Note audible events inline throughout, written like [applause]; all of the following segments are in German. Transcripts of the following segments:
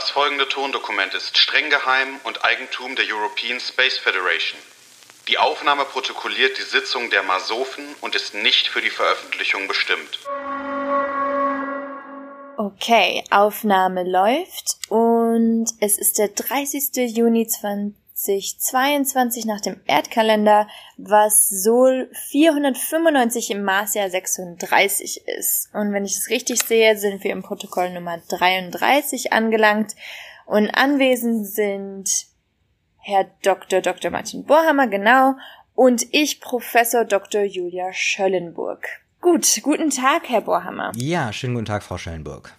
Das folgende Tondokument ist streng geheim und Eigentum der European Space Federation. Die Aufnahme protokolliert die Sitzung der Masofen und ist nicht für die Veröffentlichung bestimmt. Okay, Aufnahme läuft und es ist der 30. Juni 2022 nach dem Erdkalender, was Sol 495 im Marsjahr 36 ist. Und wenn ich es richtig sehe, sind wir im Protokoll Nummer 33 angelangt und anwesend sind Herr Dr. Dr. Martin Bohrhammer, genau, und ich, Professor Dr. Julia Schöllenburg. Gut, guten Tag, Herr Bohrhammer. Ja, schönen guten Tag, Frau Schellenburg.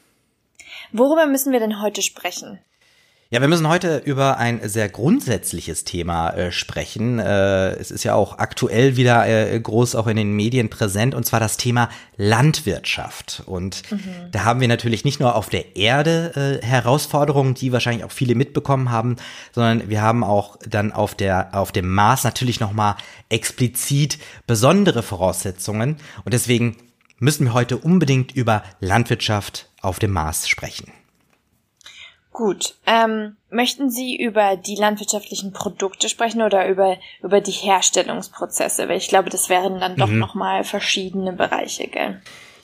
Worüber müssen wir denn heute sprechen? Ja, wir müssen heute über ein sehr grundsätzliches Thema äh, sprechen. Äh, es ist ja auch aktuell wieder äh, groß auch in den Medien präsent, und zwar das Thema Landwirtschaft. Und mhm. da haben wir natürlich nicht nur auf der Erde äh, Herausforderungen, die wahrscheinlich auch viele mitbekommen haben, sondern wir haben auch dann auf der auf dem Mars natürlich noch mal explizit besondere Voraussetzungen. Und deswegen müssen wir heute unbedingt über Landwirtschaft auf dem Mars sprechen. Gut. Ähm, möchten Sie über die landwirtschaftlichen Produkte sprechen oder über, über die Herstellungsprozesse? Weil ich glaube, das wären dann doch mhm. nochmal verschiedene Bereiche, gell?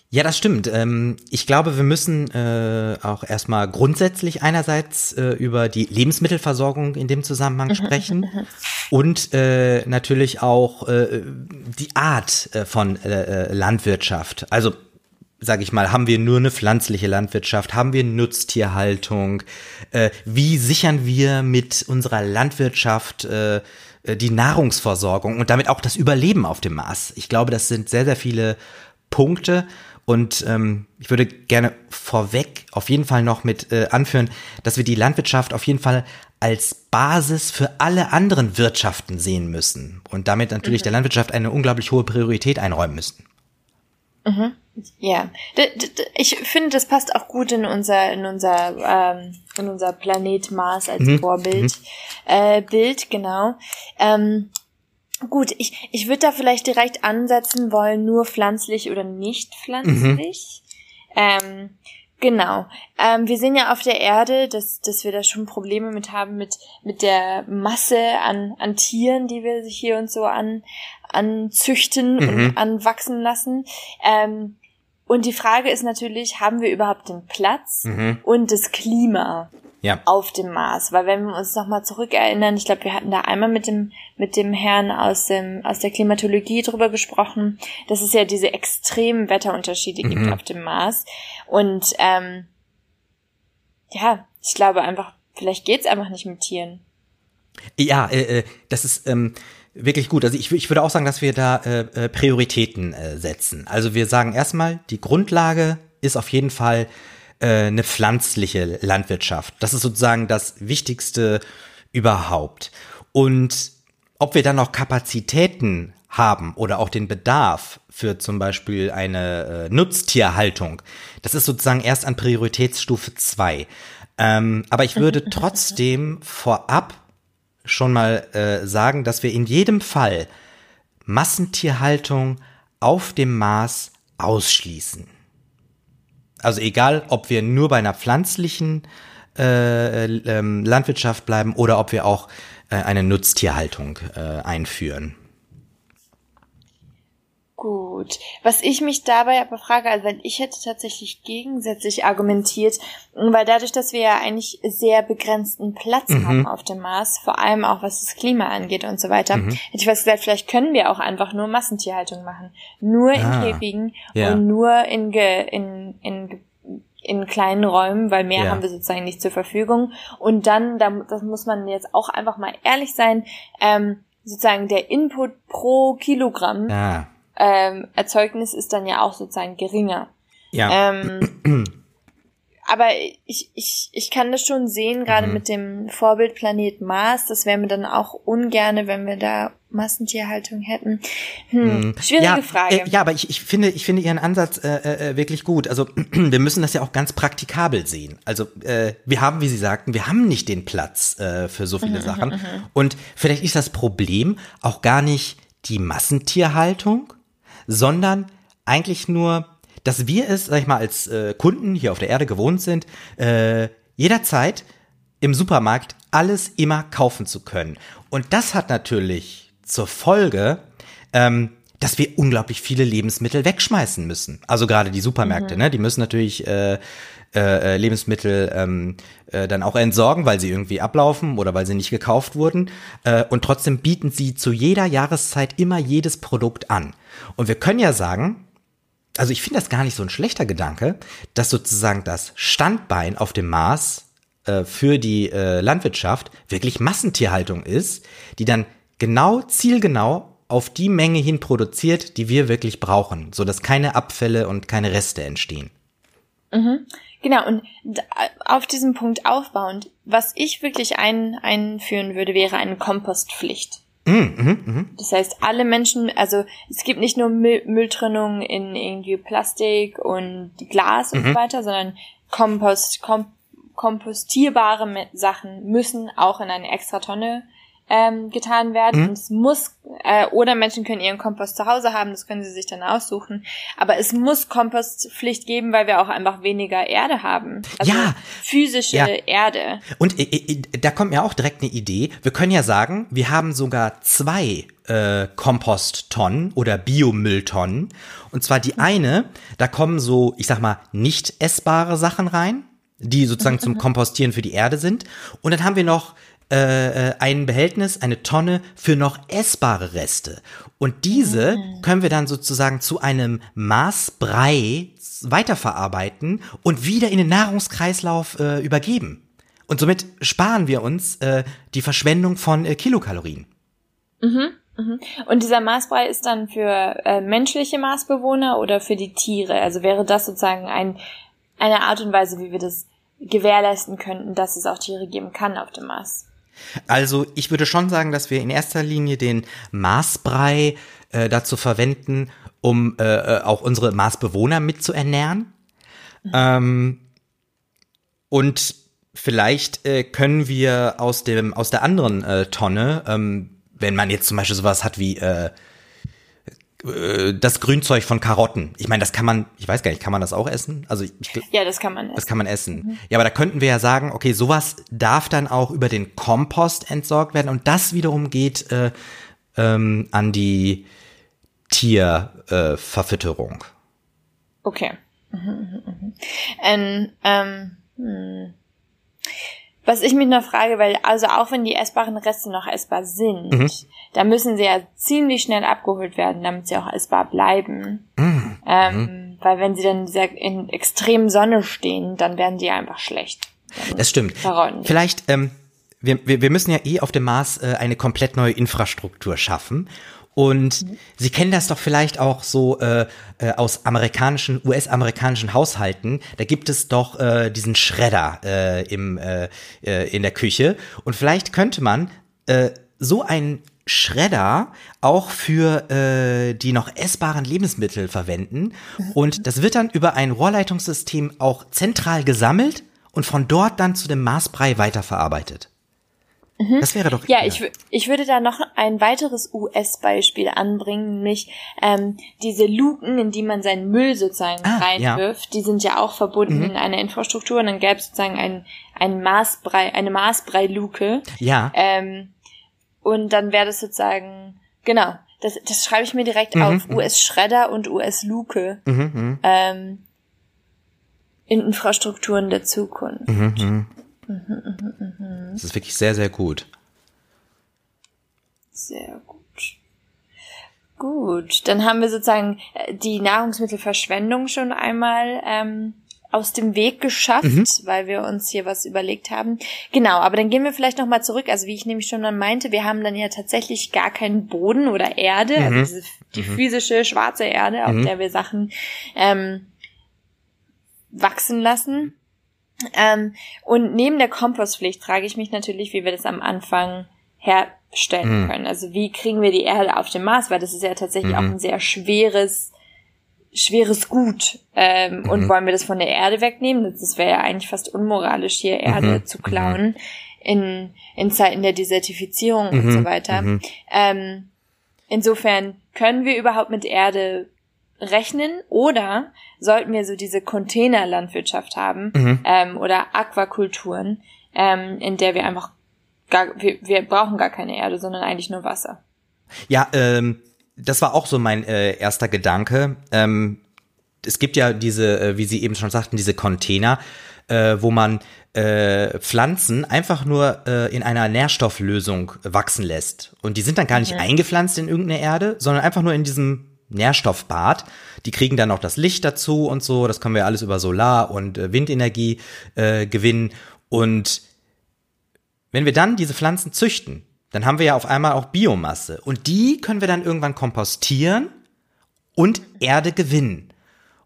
Ja, das stimmt. Ähm, ich glaube, wir müssen äh, auch erstmal grundsätzlich einerseits äh, über die Lebensmittelversorgung in dem Zusammenhang mhm, sprechen mhm, mhm. und äh, natürlich auch die Art von Landwirtschaft. Also sage ich mal, haben wir nur eine pflanzliche Landwirtschaft, haben wir Nutztierhaltung, äh, wie sichern wir mit unserer Landwirtschaft äh, die Nahrungsversorgung und damit auch das Überleben auf dem Mars. Ich glaube, das sind sehr, sehr viele Punkte und ähm, ich würde gerne vorweg auf jeden Fall noch mit äh, anführen, dass wir die Landwirtschaft auf jeden Fall als Basis für alle anderen Wirtschaften sehen müssen und damit natürlich mhm. der Landwirtschaft eine unglaublich hohe Priorität einräumen müssen. Mhm. Ja, ich finde, das passt auch gut in unser in unser ähm, in unser Planet Mars als mhm. Vorbild mhm. Äh, Bild genau. Ähm, gut, ich ich würde da vielleicht direkt ansetzen wollen, nur pflanzlich oder nicht pflanzlich. Mhm. Ähm, Genau. Ähm, wir sehen ja auf der Erde, dass, dass wir da schon Probleme mit haben mit, mit der Masse an, an Tieren, die wir hier und so an, anzüchten mhm. und anwachsen lassen. Ähm, und die Frage ist natürlich, haben wir überhaupt den Platz mhm. und das Klima ja. auf dem Mars? Weil wenn wir uns nochmal zurückerinnern, ich glaube, wir hatten da einmal mit dem, mit dem Herrn aus dem, aus der Klimatologie drüber gesprochen, dass es ja diese extremen Wetterunterschiede mhm. gibt auf dem Mars. Und ähm, ja, ich glaube einfach, vielleicht geht's einfach nicht mit Tieren. Ja, äh, äh das ist, ähm, wirklich gut. Also ich, ich würde auch sagen, dass wir da äh, äh, Prioritäten äh, setzen. Also wir sagen erstmal, die Grundlage ist auf jeden Fall äh, eine pflanzliche Landwirtschaft. Das ist sozusagen das Wichtigste überhaupt. Und ob wir dann noch Kapazitäten haben oder auch den Bedarf für zum Beispiel eine äh, Nutztierhaltung, das ist sozusagen erst an Prioritätsstufe zwei. Ähm, aber ich [laughs] würde trotzdem vorab schon mal äh, sagen, dass wir in jedem Fall Massentierhaltung auf dem Mars ausschließen. Also egal, ob wir nur bei einer pflanzlichen äh, äh, Landwirtschaft bleiben oder ob wir auch äh, eine Nutztierhaltung äh, einführen. Gut. Was ich mich dabei aber frage, also wenn ich hätte tatsächlich gegensätzlich argumentiert, weil dadurch, dass wir ja eigentlich sehr begrenzten Platz mhm. haben auf dem Mars, vor allem auch was das Klima angeht und so weiter, mhm. hätte ich was gesagt, vielleicht können wir auch einfach nur Massentierhaltung machen. Nur in ah, Käfigen ja. und nur in, ge, in, in in kleinen Räumen, weil mehr ja. haben wir sozusagen nicht zur Verfügung. Und dann, da, das muss man jetzt auch einfach mal ehrlich sein, ähm, sozusagen der Input pro Kilogramm ja ähm, Erzeugnis ist dann ja auch sozusagen geringer. Ja. Ähm, [clears throat] aber ich, ich, ich kann das schon sehen, gerade mhm. mit dem Vorbildplanet Mars. Das wäre mir dann auch ungerne, wenn wir da Massentierhaltung hätten. Hm, mhm. schwierige ja, Frage. Äh, ja, aber ich, ich finde, ich finde Ihren Ansatz äh, äh, wirklich gut. Also [clears throat] wir müssen das ja auch ganz praktikabel sehen. Also äh, wir haben, wie Sie sagten, wir haben nicht den Platz äh, für so viele mhm, Sachen. Mhm, mhm. Und vielleicht ist das Problem auch gar nicht die Massentierhaltung, sondern eigentlich nur, dass wir es, sag ich mal, als äh, Kunden hier auf der Erde gewohnt sind, äh, jederzeit im Supermarkt alles immer kaufen zu können. Und das hat natürlich zur Folge, ähm, dass wir unglaublich viele Lebensmittel wegschmeißen müssen. Also gerade die Supermärkte, mhm. ne? Die müssen natürlich äh, äh, äh, Lebensmittel ähm, äh, dann auch entsorgen, weil sie irgendwie ablaufen oder weil sie nicht gekauft wurden. Äh, und trotzdem bieten sie zu jeder Jahreszeit immer jedes Produkt an. Und wir können ja sagen, also ich finde das gar nicht so ein schlechter Gedanke, dass sozusagen das Standbein auf dem Mars äh, für die äh, Landwirtschaft wirklich Massentierhaltung ist, die dann genau, zielgenau auf die Menge hin produziert, die wir wirklich brauchen, so dass keine Abfälle und keine Reste entstehen. Mhm. Genau, und auf diesem Punkt aufbauend, was ich wirklich ein, einführen würde, wäre eine Kompostpflicht. Mm, mm, mm. Das heißt, alle Menschen, also es gibt nicht nur Müll, Mülltrennung in irgendwie Plastik und Glas und so mhm. weiter, sondern Kompost, kom, kompostierbare Sachen müssen auch in eine extra Tonne ähm, getan werden. Mhm. Und es muss, äh, oder Menschen können ihren Kompost zu Hause haben, das können sie sich dann aussuchen. Aber es muss Kompostpflicht geben, weil wir auch einfach weniger Erde haben. Also ja. Physische ja. Erde. Und äh, äh, da kommt mir auch direkt eine Idee. Wir können ja sagen, wir haben sogar zwei äh, Komposttonnen oder Biomülltonnen. Und zwar die eine, da kommen so, ich sag mal, nicht essbare Sachen rein, die sozusagen zum [laughs] Kompostieren für die Erde sind. Und dann haben wir noch äh, äh, ein Behältnis, eine Tonne für noch essbare Reste. Und diese mhm. können wir dann sozusagen zu einem Maßbrei weiterverarbeiten und wieder in den Nahrungskreislauf äh, übergeben. Und somit sparen wir uns äh, die Verschwendung von äh, Kilokalorien. Mhm, mhm. Und dieser Maßbrei ist dann für äh, menschliche Maßbewohner oder für die Tiere? Also wäre das sozusagen ein, eine Art und Weise, wie wir das gewährleisten könnten, dass es auch Tiere geben kann auf dem Mars? Also ich würde schon sagen, dass wir in erster Linie den Marsbrei äh, dazu verwenden, um äh, äh auch unsere Marsbewohner mitzuernähren. Mhm. Ähm, und vielleicht äh, können wir aus dem aus der anderen äh, Tonne, ähm, wenn man jetzt zum Beispiel sowas hat wie äh, das Grünzeug von Karotten. Ich meine, das kann man, ich weiß gar nicht, kann man das auch essen? Also ich, ja, das kann man essen. Das kann man essen. Mhm. Ja, aber da könnten wir ja sagen, okay, sowas darf dann auch über den Kompost entsorgt werden und das wiederum geht äh, ähm, an die Tierverfütterung. Äh, okay. Mhm, mhm, mhm. Ähm, ähm, hm. Was ich mich noch frage, weil also auch wenn die essbaren Reste noch essbar sind, mhm. da müssen sie ja ziemlich schnell abgeholt werden, damit sie auch essbar bleiben. Mhm. Ähm, mhm. Weil wenn sie dann in extremen Sonne stehen, dann werden die einfach schlecht. das stimmt. Vielleicht, ähm, wir, wir, wir müssen ja eh auf dem Mars äh, eine komplett neue Infrastruktur schaffen. Und. Sie kennen das doch vielleicht auch so äh, äh, aus amerikanischen, US-amerikanischen Haushalten. Da gibt es doch äh, diesen Schredder äh, im, äh, äh, in der Küche. Und vielleicht könnte man äh, so einen Schredder auch für äh, die noch essbaren Lebensmittel verwenden. Und das wird dann über ein Rohrleitungssystem auch zentral gesammelt und von dort dann zu dem Maßbrei weiterverarbeitet. Mhm. Das wäre doch. Ja, ich, ich würde da noch ein weiteres US-Beispiel anbringen, nämlich ähm, diese Luken, in die man seinen Müll sozusagen ah, reinwirft, ja. die sind ja auch verbunden mhm. in einer Infrastruktur und dann gäbe es sozusagen ein, ein Maßbrei, eine Maßbrei-Luke. Ja. Ähm, und dann wäre das sozusagen, genau, das, das schreibe ich mir direkt mhm. auf, mhm. US-Schredder und US-Luke. Mhm, mhm, ähm, in Infrastrukturen der Zukunft. Mhm, das ist wirklich sehr, sehr gut. Sehr gut. Gut, dann haben wir sozusagen äh, die Nahrungsmittelverschwendung schon einmal ähm, aus dem Weg geschafft, mhm. weil wir uns hier was überlegt haben. Genau, aber dann gehen wir vielleicht nochmal zurück. Also wie ich nämlich schon dann meinte, wir haben dann ja tatsächlich gar keinen Boden oder Erde, also mhm. also diese, die mhm. physische schwarze Erde, auf mhm. der wir Sachen ähm, wachsen lassen. Ähm, und neben der Kompostpflicht frage ich mich natürlich, wie wir das am Anfang herstellen mhm. können. Also wie kriegen wir die Erde auf dem Mars, weil das ist ja tatsächlich mhm. auch ein sehr schweres, schweres Gut. Ähm, mhm. Und wollen wir das von der Erde wegnehmen? Das wäre ja eigentlich fast unmoralisch, hier Erde mhm. zu klauen mhm. in, in Zeiten der Desertifizierung und so mhm. weiter. Ähm, insofern können wir überhaupt mit Erde rechnen oder sollten wir so diese Containerlandwirtschaft haben Mhm. ähm, oder Aquakulturen, ähm, in der wir einfach gar, wir, wir brauchen gar keine Erde, sondern eigentlich nur Wasser. Ja, ähm, das war auch so mein äh, erster Gedanke. Ähm, es gibt ja diese, äh, wie Sie eben schon sagten, diese Container, äh, wo man äh, Pflanzen einfach nur äh, in einer Nährstofflösung wachsen lässt. Und die sind dann gar nicht eingepflanzt in irgendeine Erde, sondern einfach nur in diesem Nährstoffbad. Die kriegen dann noch das Licht dazu und so. Das können wir alles über Solar- und äh, Windenergie äh, gewinnen. Und wenn wir dann diese Pflanzen züchten, dann haben wir ja auf einmal auch Biomasse. Und die können wir dann irgendwann kompostieren und Erde gewinnen.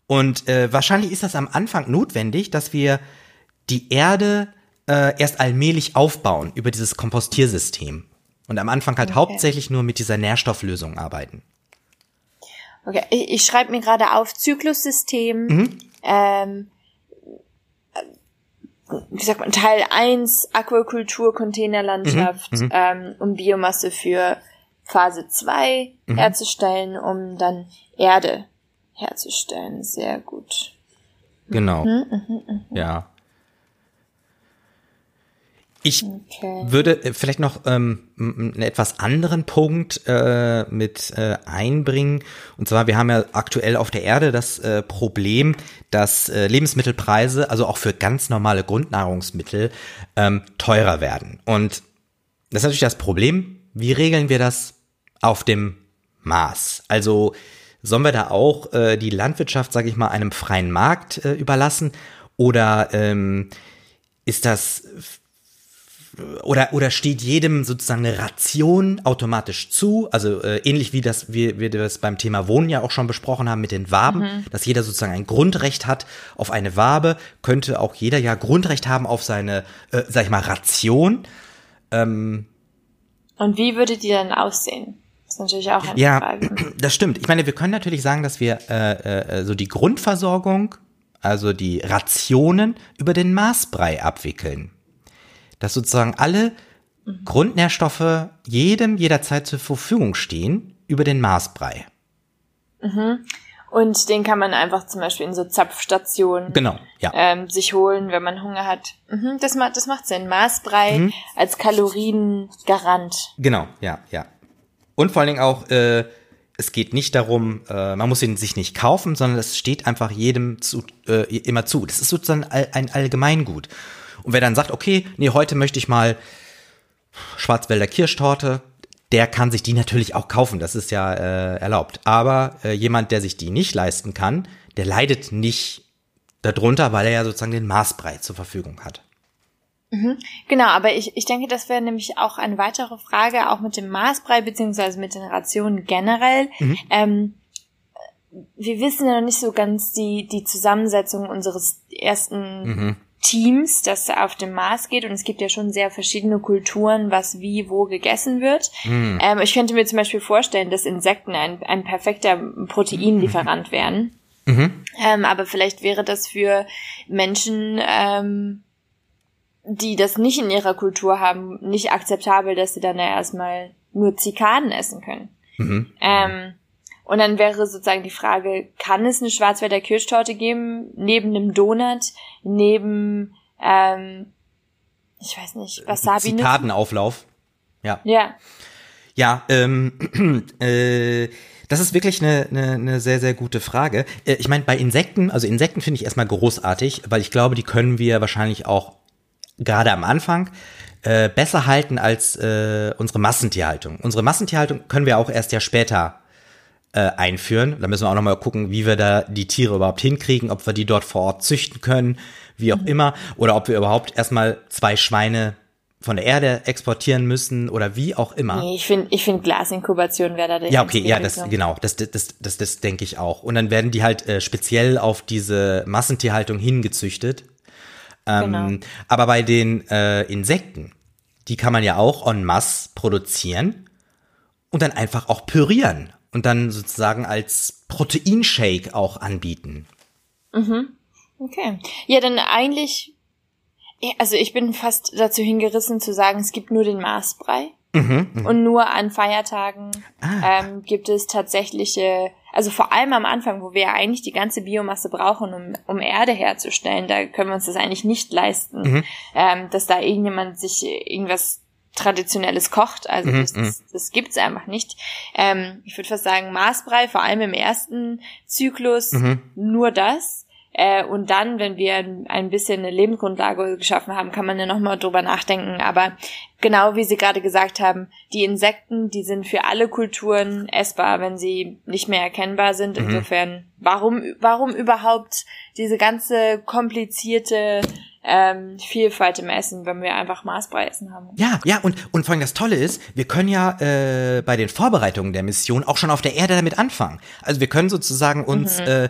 Und äh, wahrscheinlich ist das am Anfang notwendig, dass wir die Erde äh, erst allmählich aufbauen über dieses Kompostiersystem. Und am Anfang halt Okay. hauptsächlich nur mit dieser Nährstofflösung arbeiten. Okay, ich, ich schreibe mir gerade auf Zyklussystem, Mhm. ähm, äh, wie sagt man, Teil 1 Aquakultur, Containerlandschaft, Mhm, ähm, um Biomasse für Phase 2 Mhm. herzustellen, um dann Erde herzustellen. Sehr gut. Genau. Mhm, Ja. Ich Okay. würde äh, vielleicht noch ähm, einen etwas anderen Punkt äh, mit äh, einbringen. Und zwar, wir haben ja aktuell auf der Erde das äh, Problem, dass äh, Lebensmittelpreise, also auch für ganz normale Grundnahrungsmittel, ähm, teurer werden. Und das ist natürlich das Problem. Wie regeln wir das auf dem Maß? Also sollen wir da auch äh, die Landwirtschaft, sage ich mal, einem freien Markt äh, überlassen? Oder ähm, ist das oder oder steht jedem sozusagen eine Ration automatisch zu, also äh, ähnlich wie das wir, wir das beim Thema Wohnen ja auch schon besprochen haben mit den Waben, dass jeder sozusagen ein Grundrecht hat auf eine Wabe, könnte auch jeder ja Grundrecht haben auf seine, äh, sag ich mal, Ration. Und wie würde die dann aussehen? Das ist natürlich auch eine Ja, Frage. [clears throat] das stimmt. Ich meine, wir können natürlich sagen, dass wir äh, äh, so die Grundversorgung, also die Rationen über den Maßbrei abwickeln. Dass sozusagen alle Grundnährstoffe jedem jederzeit zur Verfügung stehen über den Maßbrei. Und den kann man einfach zum Beispiel in so Zapfstationen Genau, ja. ähm, sich holen, wenn man Hunger hat. Mhm, das, macht, das macht Sinn. Maßbrei Mhm. als Kaloriengarant. Genau, ja, ja. Und vor allen Dingen auch, äh, es geht nicht darum, äh, man muss ihn sich nicht kaufen, sondern es steht einfach jedem zu, äh, immer zu. Das ist sozusagen ein Allgemeingut. Und wer dann sagt, okay, nee, heute möchte ich mal Schwarzwälder Kirschtorte, der kann sich die natürlich auch kaufen, das ist ja äh, erlaubt. Aber äh, jemand, der sich die nicht leisten kann, der leidet nicht darunter, weil er ja sozusagen den Maßbrei zur Verfügung hat. Genau, aber ich, ich denke, das wäre nämlich auch eine weitere Frage, auch mit dem Maßbrei beziehungsweise mit den Rationen generell. Ähm, wir wissen ja noch nicht so ganz die, die Zusammensetzung unseres ersten Teams, das auf dem Mars geht. Und es gibt ja schon sehr verschiedene Kulturen, was wie wo gegessen wird. Ähm, ich könnte mir zum Beispiel vorstellen, dass Insekten ein, ein perfekter Proteinlieferant wären. Ähm, aber vielleicht wäre das für Menschen, ähm, die das nicht in ihrer Kultur haben, nicht akzeptabel, dass sie dann ja erstmal nur Zikaden essen können. Ähm, und dann wäre sozusagen die Frage, kann es eine Schwarzwälder Kirschtorte geben, neben einem Donut, neben, ähm, ich weiß nicht, Wasabi? Zikadenauflauf. Ja. Ja, Ja, ähm, [clears throat] äh, das ist wirklich eine, eine, eine sehr, sehr gute Frage. Äh, ich meine, bei Insekten, also Insekten finde ich erstmal großartig, weil ich glaube, die können wir wahrscheinlich auch gerade am Anfang äh, besser halten als äh, unsere Massentierhaltung. Unsere Massentierhaltung können wir auch erst ja später äh, einführen. Da müssen wir auch nochmal gucken, wie wir da die Tiere überhaupt hinkriegen, ob wir die dort vor Ort züchten können, wie auch immer, oder ob wir überhaupt erstmal zwei Schweine von der Erde exportieren müssen oder wie auch immer. nee, ich finde, ich finde Glasinkubation wäre da der Ja, okay, ja, das, genau, das, das, das, das, das denke ich auch. Und dann werden die halt äh, speziell auf diese Massentierhaltung hingezüchtet. Ähm, Genau. Aber bei den äh, Insekten, die kann man ja auch en masse produzieren und dann einfach auch pürieren und dann sozusagen als Proteinshake auch anbieten. Okay. Ja, dann eigentlich, also ich bin fast dazu hingerissen zu sagen, es gibt nur den Maßbrei. Mhm, Und nur an Feiertagen Ah. ähm, gibt es tatsächliche also vor allem am Anfang, wo wir ja eigentlich die ganze Biomasse brauchen, um, um Erde herzustellen, da können wir uns das eigentlich nicht leisten, mhm. ähm, dass da irgendjemand sich irgendwas Traditionelles kocht. Also mhm, das, das, mhm. das gibt's einfach nicht. Ähm, ich würde fast sagen, Maßbrei, vor allem im ersten Zyklus, mhm. nur das. Äh, und dann, wenn wir ein bisschen eine Lebensgrundlage geschaffen haben, kann man ja nochmal drüber nachdenken. Aber genau wie Sie gerade gesagt haben, die Insekten, die sind für alle Kulturen essbar, wenn sie nicht mehr erkennbar sind. Mhm. Insofern, warum, warum überhaupt diese ganze komplizierte ähm, Vielfalt im Essen, wenn wir einfach Maßbrei essen haben. Ja, ja, und, und vor allem das Tolle ist, wir können ja äh, bei den Vorbereitungen der Mission auch schon auf der Erde damit anfangen. Also wir können sozusagen uns mhm. äh,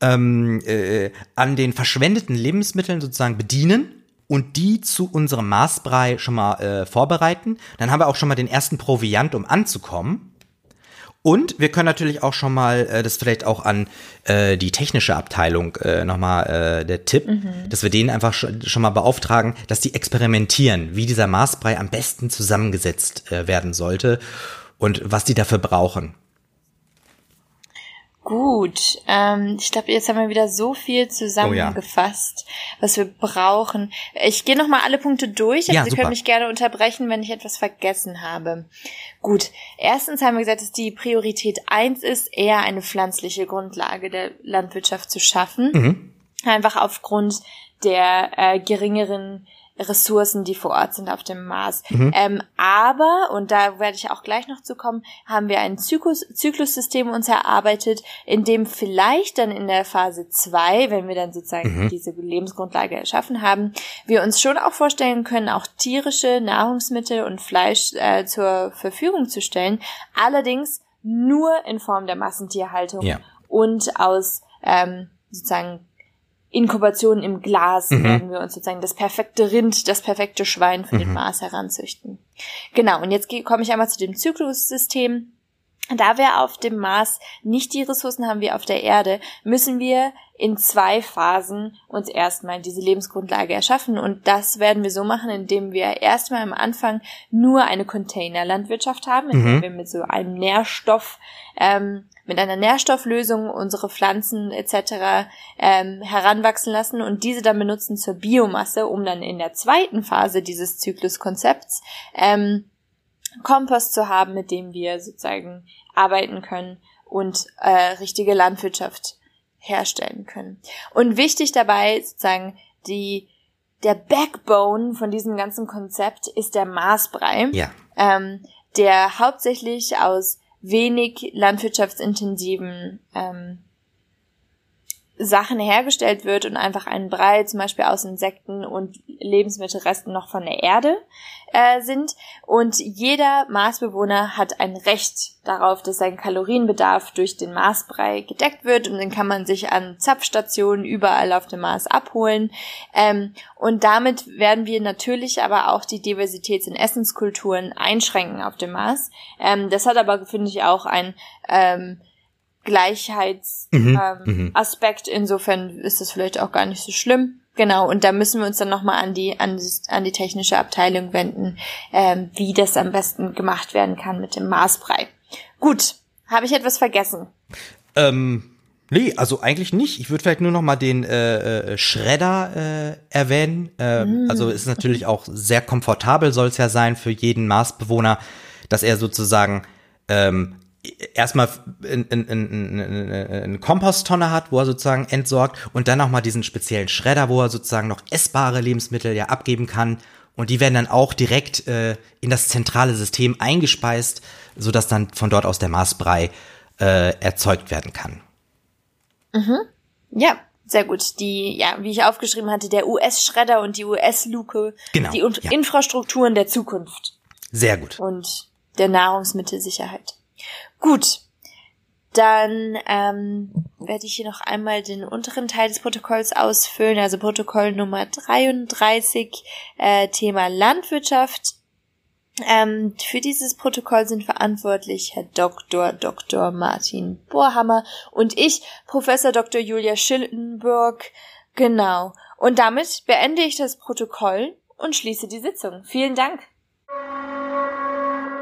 ähm, äh, an den verschwendeten Lebensmitteln sozusagen bedienen und die zu unserem Maßbrei schon mal äh, vorbereiten. Dann haben wir auch schon mal den ersten Proviant, um anzukommen. Und wir können natürlich auch schon mal, äh, das vielleicht auch an äh, die technische Abteilung äh, nochmal äh, der Tipp, mhm. dass wir denen einfach schon, schon mal beauftragen, dass die experimentieren, wie dieser Maßbrei am besten zusammengesetzt äh, werden sollte und was die dafür brauchen. Gut, ähm, ich glaube, jetzt haben wir wieder so viel zusammengefasst, oh ja. was wir brauchen. Ich gehe noch mal alle Punkte durch, aber ja, Sie können mich gerne unterbrechen, wenn ich etwas vergessen habe. Gut, erstens haben wir gesagt, dass die Priorität eins ist, eher eine pflanzliche Grundlage der Landwirtschaft zu schaffen. Mhm. Einfach aufgrund der äh, geringeren Ressourcen, die vor Ort sind auf dem Mars. Mhm. Ähm, aber, und da werde ich auch gleich noch zu kommen, haben wir ein Zyklus, Zyklussystem uns erarbeitet, in dem vielleicht dann in der Phase zwei, wenn wir dann sozusagen mhm. diese Lebensgrundlage erschaffen haben, wir uns schon auch vorstellen können, auch tierische Nahrungsmittel und Fleisch äh, zur Verfügung zu stellen. Allerdings nur in Form der Massentierhaltung ja. und aus ähm, sozusagen Inkubation im Glas mhm. werden wir uns sozusagen das perfekte Rind, das perfekte Schwein für mhm. den Mars heranzüchten. Genau, und jetzt komme ich einmal zu dem Zyklussystem. Da wir auf dem Mars nicht die Ressourcen haben wie auf der Erde, müssen wir in zwei Phasen uns erstmal diese Lebensgrundlage erschaffen. Und das werden wir so machen, indem wir erstmal am Anfang nur eine Containerlandwirtschaft haben, indem mhm. wir mit so einem Nährstoff ähm, mit einer Nährstofflösung unsere Pflanzen etc. Ähm, heranwachsen lassen und diese dann benutzen zur Biomasse, um dann in der zweiten Phase dieses Zykluskonzepts ähm, Kompost zu haben, mit dem wir sozusagen arbeiten können und äh, richtige Landwirtschaft herstellen können. Und wichtig dabei sozusagen die der Backbone von diesem ganzen Konzept ist der Maßbrei, ja. ähm, der hauptsächlich aus wenig landwirtschaftsintensiven ähm, Sachen hergestellt wird und einfach ein Brei zum Beispiel aus Insekten und Lebensmittelresten noch von der Erde äh, sind. Und jeder Marsbewohner hat ein Recht darauf, dass sein Kalorienbedarf durch den Marsbrei gedeckt wird und den kann man sich an Zapfstationen überall auf dem Mars abholen. Ähm, und damit werden wir natürlich aber auch die Diversität in Essenskulturen einschränken auf dem Mars. Ähm, das hat aber, finde ich, auch ein ähm, Gleichheitsaspekt. Mhm, ähm, mhm. Insofern ist das vielleicht auch gar nicht so schlimm. Genau, und da müssen wir uns dann nochmal an die, an die, an die technische Abteilung wenden, ähm, wie das am besten gemacht werden kann mit dem Maßbrei. Gut, habe ich etwas vergessen? Ähm, nee, also eigentlich nicht. Ich würde vielleicht nur nochmal den äh, äh, Schredder äh, erwähnen. Äh, mm. Also ist natürlich auch sehr komfortabel, soll es ja sein für jeden Marsbewohner, dass er sozusagen ähm, erstmal eine in, in, in, in Komposttonne hat, wo er sozusagen entsorgt und dann nochmal diesen speziellen Schredder, wo er sozusagen noch essbare Lebensmittel ja abgeben kann und die werden dann auch direkt äh, in das zentrale System eingespeist, so dass dann von dort aus der Maßbrei äh, erzeugt werden kann. Mhm. Ja, sehr gut. Die, ja, wie ich aufgeschrieben hatte, der US-Schredder und die US-Luke, genau, die ja. Infrastrukturen der Zukunft. Sehr gut. Und der Nahrungsmittelsicherheit. Gut, dann ähm, werde ich hier noch einmal den unteren Teil des Protokolls ausfüllen, also Protokoll Nummer 33, äh, Thema Landwirtschaft. Ähm, für dieses Protokoll sind verantwortlich Herr Dr. Dr. Martin Bohrhammer und ich, Professor Dr. Julia Schildenburg. Genau. Und damit beende ich das Protokoll und schließe die Sitzung. Vielen Dank.